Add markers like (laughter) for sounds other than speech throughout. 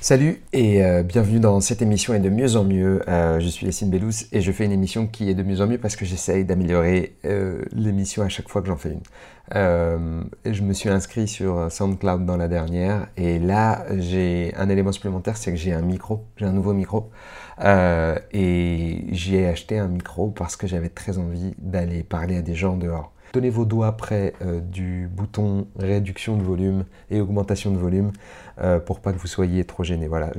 Salut et euh, bienvenue dans cette émission et de mieux en mieux. Euh, je suis Yacine Bellous et je fais une émission qui est de mieux en mieux parce que j'essaye d'améliorer euh, l'émission à chaque fois que j'en fais une. je me suis inscrit sur SoundCloud dans la dernière et là j'ai un élément supplémentaire, c'est que j'ai un micro, j'ai un nouveau micro et j'ai acheté un micro parce que j'avais très envie d'aller parler à des gens dehors. Tenez vos doigts près du bouton réduction de volume et augmentation de volume euh, pour pas que vous soyez trop gêné. Voilà,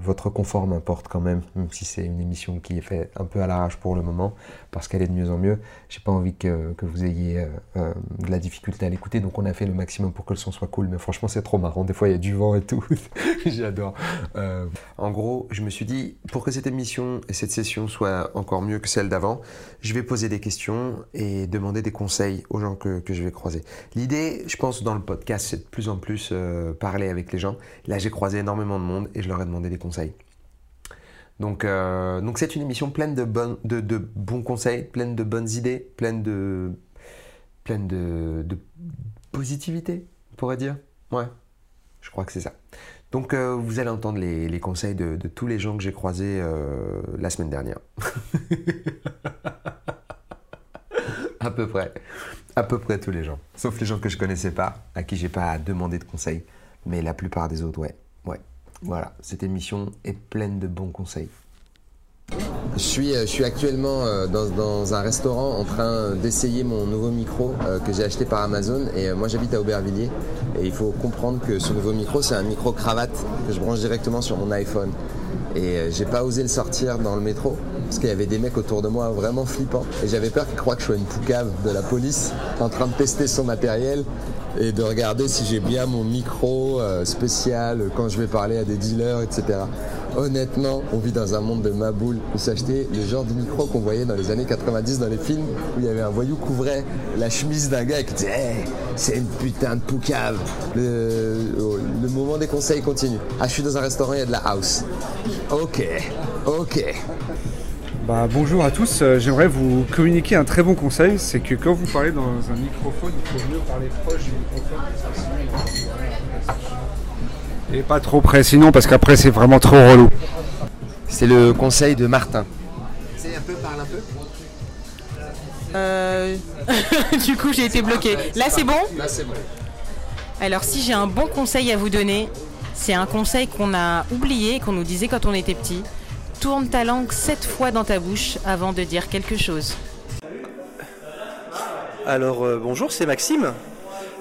votre confort m'importe quand même, même si c'est une émission qui est faite un peu à l'arrache pour le moment, parce qu'elle est de mieux en mieux. J'ai pas envie que, que vous ayez euh, euh, de la difficulté à l'écouter, donc on a fait le maximum pour que le son soit cool, mais franchement c'est trop marrant. Des fois il y a du vent et tout, (laughs) j'adore. en gros, je me suis dit, pour que cette émission et cette session soient encore mieux que celle d'avant, je vais poser des questions et demander des conseils aux gens que, que je vais croiser. L'idée, je pense, dans le podcast, c'est de plus en plus parler avec les gens. Là, j'ai croisé énormément de monde et je leur ai demandé des conseils. Donc, euh, donc c'est une émission pleine de, de, bons conseils, pleine de bonnes idées, pleine de, pleine de, de positivité, on pourrait dire. Ouais, je crois que c'est ça. Donc, euh, vous allez entendre les, conseils de, tous les gens que j'ai croisés euh, la semaine dernière. (laughs) à peu près. À peu près tous les gens. Sauf les gens que je connaissais pas, à qui j'ai pas demandé de conseils. Mais la plupart des autres, ouais. Ouais. Voilà, cette émission est pleine de bons conseils. Je suis, euh, je suis actuellement euh, dans, un restaurant en train d'essayer mon nouveau micro euh, que j'ai acheté par Amazon. Et moi j'habite à Aubervilliers. Et il faut comprendre que ce nouveau micro c'est un micro cravate que je branche directement sur mon iPhone. Et j'ai pas osé le sortir dans le métro parce qu'il y avait des mecs autour de moi vraiment flippants. Et j'avais peur qu'ils croient que je sois une poucave de la police en train de tester son matériel et de regarder si j'ai bien mon micro spécial quand je vais parler à des dealers, etc. Honnêtement, on vit dans un monde de maboule. Vous s'acheter le genre de micro qu'on voyait dans les années 90 dans les films où il y avait un voyou couvrait la chemise d'un gars qui disait hey, c'est une putain de poucave. Le, le moment des conseils continue. Ah, je suis dans un restaurant, il y a de la house. Ok, ok. Bah, bonjour à tous, euh, j'aimerais vous communiquer un très bon conseil, c'est que quand vous parlez dans un microphone, il faut mieux parler proche du microphone, et pas trop près sinon parce qu'après c'est vraiment trop relou. C'est le conseil de Martin. C'est un peu, parle un peu. Euh... (laughs) du coup j'ai été bloqué. Là c'est bon? Là c'est bon. Alors si j'ai un bon conseil à vous donner, c'est un conseil qu'on a oublié, qu'on nous disait quand on était petit. Tourne ta langue sept fois dans ta bouche avant de dire quelque chose. Alors euh, bonjour, c'est Maxime.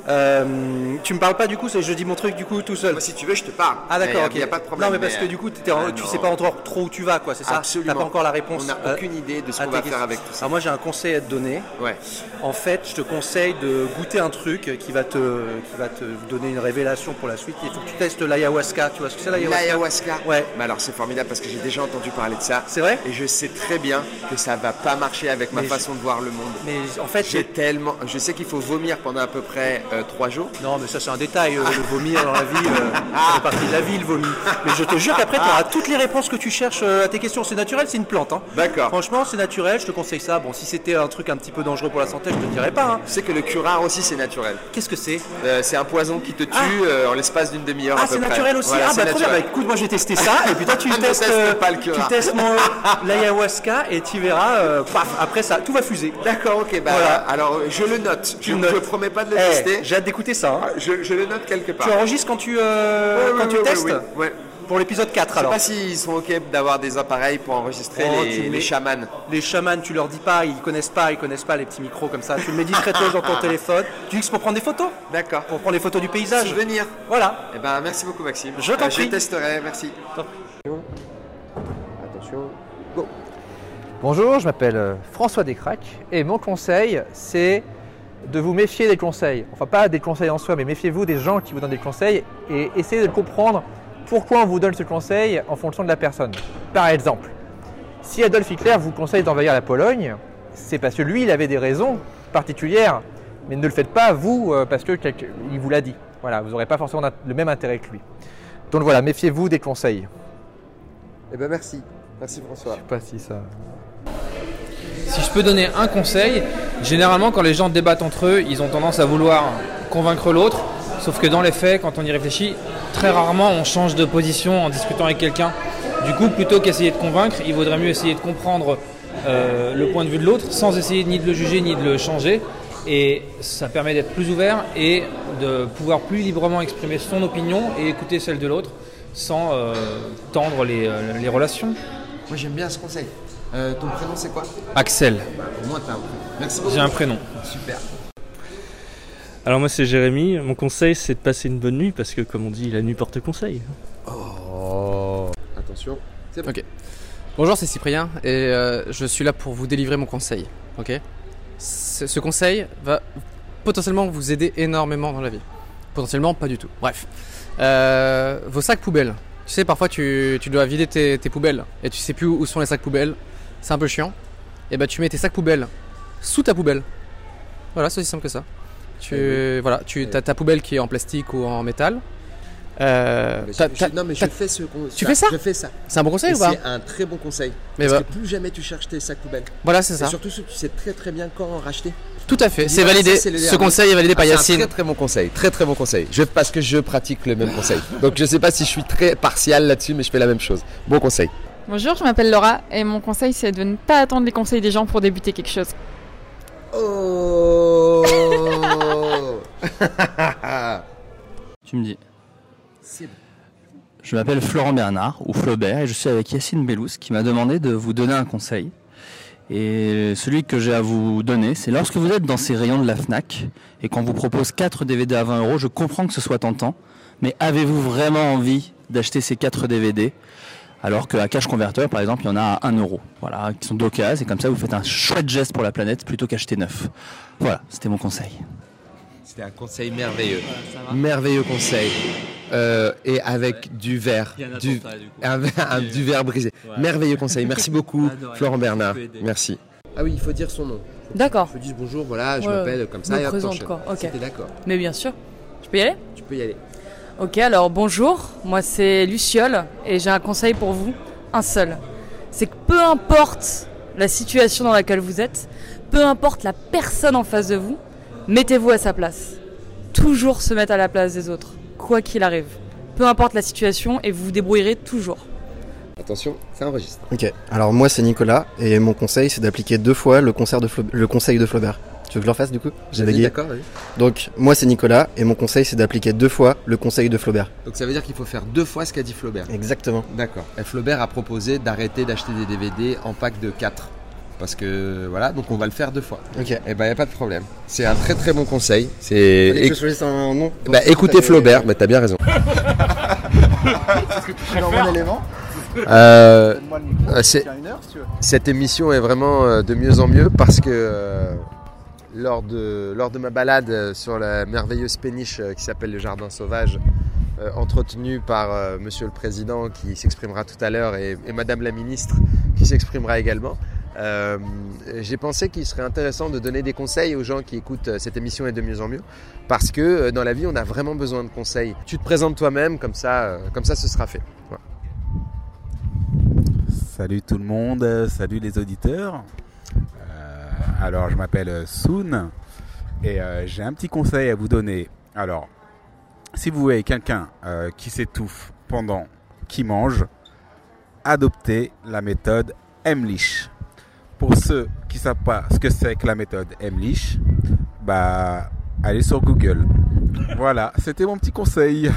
Euh, tu me parles pas du coup, je dis mon truc du coup tout seul. si tu veux, je te parle. Ah d'accord, ok. Il n'y a pas de problème. Non, mais parce que du coup, tu sais pas encore trop où tu vas, quoi, c'est ça? Absolument. T'as pas encore la réponse. On n'a euh, aucune idée de ce qu'on va faire avec tout ça. Alors moi, j'ai un conseil à te donner. Ouais. En fait, je te conseille de goûter un truc qui va te, qui va te donner une révélation pour la suite. Il faut que tu testes l'ayahuasca. Tu vois ce que c'est l'ayahuasca? L'ayahuasca. Ouais. Mais alors, c'est formidable parce que j'ai déjà entendu parler de ça. C'est vrai? Et je sais très bien que ça va pas marcher avec ma façon de voir le monde. Mais en fait, j'ai tellement. Je sais qu'il faut vomir pendant à peu près euh, trois jours? Non, mais ça c'est un détail. Euh, le vomir dans la vie, euh, (laughs) c'est partie de la vie, le vomi. Mais je te jure qu'après, tu auras toutes les réponses que tu cherches à tes questions. C'est naturel, c'est une plante. Hein. D'accord. Franchement, c'est naturel, je te conseille ça. Bon, si c'était un truc un petit peu dangereux pour la santé, je te dirais pas. Hein. Tu sais que le curare aussi, c'est naturel. Qu'est-ce que c'est? C'est un poison qui te tue en l'espace d'une demi-heure. Ah, c'est naturel aussi. ah, bah, bah, écoute, moi j'ai testé ça. et puis toi, tu (laughs) testes, pas le tu testes (laughs) l'ayahuasca et tu verras. paf, après ça, tout va fuser. D'accord, ok. Bah, voilà. Alors, je le note. Je ne promets pas de le eh, tester. J'ai hâte d'écouter ça. Hein. Je, je, le note quelque part. Tu enregistres quand tu, euh, quand tu testes ouais, Pour l'épisode 4 alors. Je sais pas s'ils sont ok d'avoir des appareils pour enregistrer Oh, les, les chamans. Les chamans, tu leur dis pas, ils connaissent pas, ils connaissent pas les petits micros comme ça. Tu le mets discrètement dans ton (laughs) téléphone. Tu dis que c'est pour prendre des photos. D'accord. Pour prendre les photos du paysage. Souvenir. Voilà. Eh ben, merci beaucoup, Maxime. Je t'en Euh, prie. Je testerai, merci. Attention, go Bonjour, je m'appelle euh, François Descraques et mon conseil, c'est de vous méfier des conseils. Enfin, pas des conseils en soi, mais méfiez-vous des gens qui vous donnent des conseils et essayez de comprendre pourquoi on vous donne ce conseil en fonction de la personne. Par exemple, si Adolf Hitler vous conseille d'envahir la Pologne, c'est parce que lui, il avait des raisons particulières, mais ne le faites pas vous euh, parce que il vous l'a dit. Voilà, vous n'aurez pas forcément le même intérêt que lui. Donc voilà, méfiez-vous des conseils. Eh ben, merci. Merci, François. Je sais pas si ça. Si je peux donner un conseil, généralement quand les gens débattent entre eux, ils ont tendance à vouloir convaincre l'autre, sauf que dans les faits, quand on y réfléchit, très rarement on change de position en discutant avec quelqu'un. Du coup, plutôt qu'essayer de convaincre, il vaudrait mieux essayer de comprendre euh, le point de vue de l'autre sans essayer ni de le juger ni de le changer. Et ça permet d'être plus ouvert et de pouvoir plus librement exprimer son opinion et écouter celle de l'autre sans euh, tendre euh, les relations. Moi j'aime bien ce conseil. Euh, ton prénom c'est quoi Axel, Au moins t'as un prénom. Merci beaucoup. j'ai un prénom. Super. Alors moi c'est Jérémy, mon conseil c'est de passer une bonne nuit parce que comme on dit la nuit porte conseil. Oh. Attention. C'est bon. Ok. Bonjour, c'est Cyprien et euh, je suis là pour vous délivrer mon conseil. Ok? Ce, ce conseil va potentiellement vous aider énormément dans la vie. Potentiellement, pas du tout. Bref. Euh, vos sacs poubelles. Tu sais, parfois tu, tu dois vider tes, tes poubelles et tu sais plus où sont les sacs poubelles. C'est un peu chiant. Et bah tu mets tes sacs poubelles sous ta poubelle. Voilà, c'est aussi simple que ça. Tu, voilà, tu as ta poubelle qui est en plastique ou en métal. Euh, Mais je- non mais je fais ce Tu fais ça? Je fais ça. C'est un bon conseil Et ou pas? c'est un très bon conseil. Mais Parce bah, que plus jamais tu cherches tes sacs poubelles. voilà, c'est Et ça. surtout, tu sais très très bien quand en racheter. Tout à fait. C'est validé. ça, Ce conseil est validé par Ah, un Yacine. très très bon conseil, très très bon conseil. Je, parce que je pratique le même conseil. Donc je sais pas si je suis très partial là-dessus, mais je fais la même chose. Bon conseil. Bonjour, je m'appelle Laura et mon conseil c'est de ne pas attendre les conseils des gens pour débuter quelque chose. Oh (laughs) Tu me dis. Je m'appelle Florent Bernard ou Flaubert et je suis avec Yacine Bellous qui m'a demandé de vous donner un conseil. Et celui que j'ai à vous donner, c'est lorsque vous êtes dans ces rayons de la FNAC et qu'on vous propose 4 DVD à 20 euros, je comprends que ce soit tentant, mais avez-vous vraiment envie d'acheter ces 4 DVD alors qu'à Cash Converter, par exemple, il y en a à 1 euro. Voilà, qui sont d'occasion et comme ça vous faites un chouette geste pour la planète plutôt qu'acheter neuf. Voilà, c'était mon conseil. C'était un conseil merveilleux. Merveilleux conseil. Euh, et avec du verre. Du, un, verre- un- du verre brisé. Merveilleux conseil. Merci beaucoup, (laughs) Florent Bernard. Merci. Ah oui, il faut dire son nom. D'accord, Je dis bonjour, voilà, je Ouais, m'appelle comme me ça et hop, présente, quoi, d'accord. mais bien sûr. Je peux y aller? Tu peux y aller. Ok, alors bonjour, moi c'est Luciole et j'ai un conseil pour vous, un seul. C'est que peu importe la situation dans laquelle vous êtes, peu importe la personne en face de vous, mettez-vous à sa place. Toujours se mettre à la place des autres, quoi qu'il arrive. Peu importe la situation et vous vous débrouillerez toujours. Attention, ça enregistre. Ok, alors moi c'est Nicolas et mon conseil c'est d'appliquer deux fois le, concert de Flau- le conseil de Flaubert. Tu veux que je le refasse du coup J'ai bégayé. D'accord, oui. Donc moi c'est Nicolas et mon conseil c'est d'appliquer deux fois le conseil de Flaubert. Donc ça veut dire qu'il faut faire deux fois ce qu'a dit Flaubert. Exactement. D'accord. Et Flaubert a proposé d'arrêter d'acheter des DVD en pack de 4. Parce que voilà, donc on va le faire deux fois. Ok. Et ben y a pas de problème. C'est un très très bon conseil. C'est que Éc- je choisisse un nom. bah, écoutez Flaubert, bah, t'as bien raison. (laughs) un élément Euh, euh, c'est- cette émission est vraiment euh, de mieux en mieux parce que euh, lors, de, ma balade euh, sur la merveilleuse péniche euh, qui s'appelle le Jardin Sauvage, euh, entretenue par Monsieur le Président qui s'exprimera tout à l'heure et, Madame la Ministre qui s'exprimera également, j'ai pensé qu'il serait intéressant de donner des conseils aux gens qui écoutent cette émission et de mieux en mieux parce que dans la vie on a vraiment besoin de conseils. Tu te présentes toi-même comme ça, comme ça ce sera fait. Salut tout le monde, salut les auditeurs. Alors je m'appelle euh, Soon et euh, j'ai un petit conseil à vous donner. Alors, si vous voyez quelqu'un euh, qui s'étouffe pendant qu'il mange, adoptez la méthode Emlich. Pour ceux qui ne savent pas ce que c'est que la méthode Emlich, bah allez sur Google. Voilà, c'était mon petit conseil.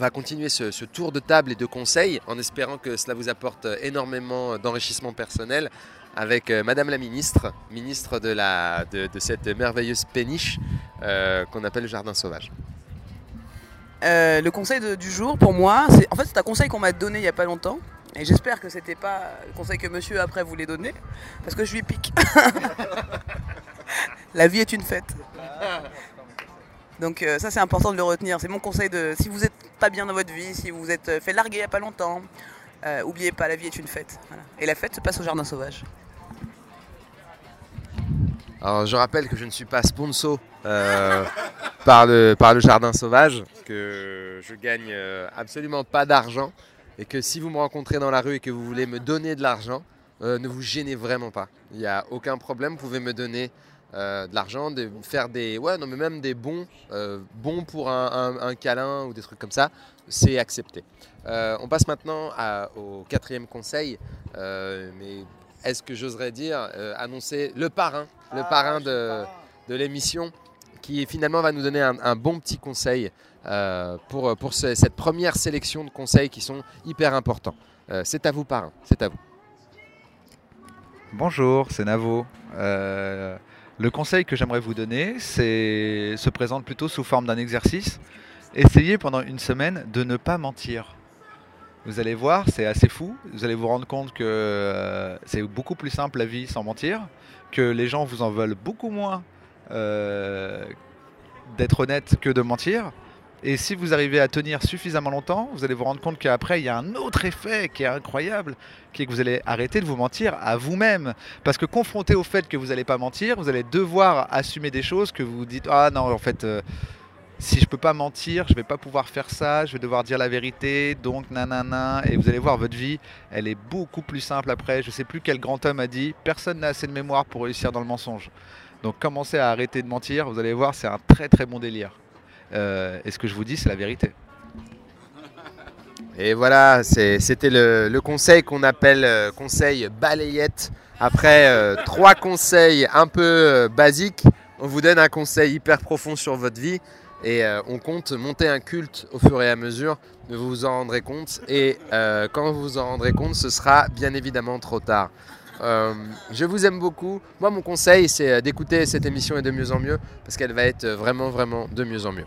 On va continuer ce, tour de table et de conseils en espérant que cela vous apporte énormément d'enrichissement personnel avec euh, Madame la Ministre, ministre de, la, de, cette merveilleuse péniche euh, qu'on appelle le Jardin Sauvage. Euh, le conseil du jour pour moi, c'est en fait c'est un conseil qu'on m'a donné il y a pas longtemps et j'espère que c'était pas le conseil que monsieur après voulait donner parce que je lui pique. (laughs) La vie est une fête. Donc euh, ça c'est important de le retenir. C'est mon conseil de si vous êtes pas bien dans votre vie, si vous vous êtes euh, fait larguer il y a pas longtemps, euh, oubliez pas la vie est une fête. Et la fête se passe au jardin sauvage. Alors je rappelle que je ne suis pas sponsor euh, par, le, par le Jardin Sauvage, que je gagne absolument pas d'argent et que si vous me rencontrez dans la rue et que vous voulez me donner de l'argent, ne vous gênez vraiment pas. Il n'y a aucun problème, vous pouvez me donner euh, de l'argent, de faire des, ouais, non mais même des bons, euh, bons pour un, un- un câlin ou des trucs comme ça, c'est accepté. Euh, on passe maintenant à- au quatrième conseil, euh, mais est-ce que j'oserais dire euh, annoncer le parrain, le parrain de, de l'émission, qui finalement va nous donner un, un bon petit conseil euh, pour, pour ce- cette première sélection de conseils qui sont hyper importants. Euh, c'est à vous parrain, c'est à vous. Bonjour, c'est Navo. Euh, le conseil que j'aimerais vous donner, c'est se présente plutôt sous forme d'un exercice. Essayez pendant une semaine de ne pas mentir. Vous allez voir, c'est assez fou. Vous allez vous rendre compte que euh, c'est beaucoup plus simple la vie sans mentir, que les gens vous en veulent beaucoup moins euh, d'être honnête que de mentir. Et si vous arrivez à tenir suffisamment longtemps, vous allez vous rendre compte qu'après, il y a un autre effet qui est incroyable, qui est que vous allez arrêter de vous mentir à vous-même. Parce que confronté au fait que vous n'allez pas mentir, vous allez devoir assumer des choses que vous dites Ah non, en fait, euh, si je peux pas mentir, je vais pas pouvoir faire ça, je vais devoir dire la vérité, donc nanana. Et vous allez voir, votre vie, elle est beaucoup plus simple après. Je sais plus quel grand homme a dit Personne n'a assez de mémoire pour réussir dans le mensonge. Donc commencez à arrêter de mentir, vous allez voir, c'est un très très bon délire. Euh, et ce que je vous dis, c'est la vérité. Et voilà, c'était le, conseil qu'on appelle euh, conseil balayette. Après euh, trois conseils un peu basiques, on vous donne un conseil hyper profond sur votre vie. Et on compte monter un culte au fur et à mesure, vous vous en rendrez compte. Et quand vous vous en rendrez compte, ce sera bien évidemment trop tard. Euh, je vous aime beaucoup. Moi, mon conseil, c'est euh, d'écouter cette émission et de mieux en mieux, parce qu'elle va être vraiment, vraiment de mieux en mieux.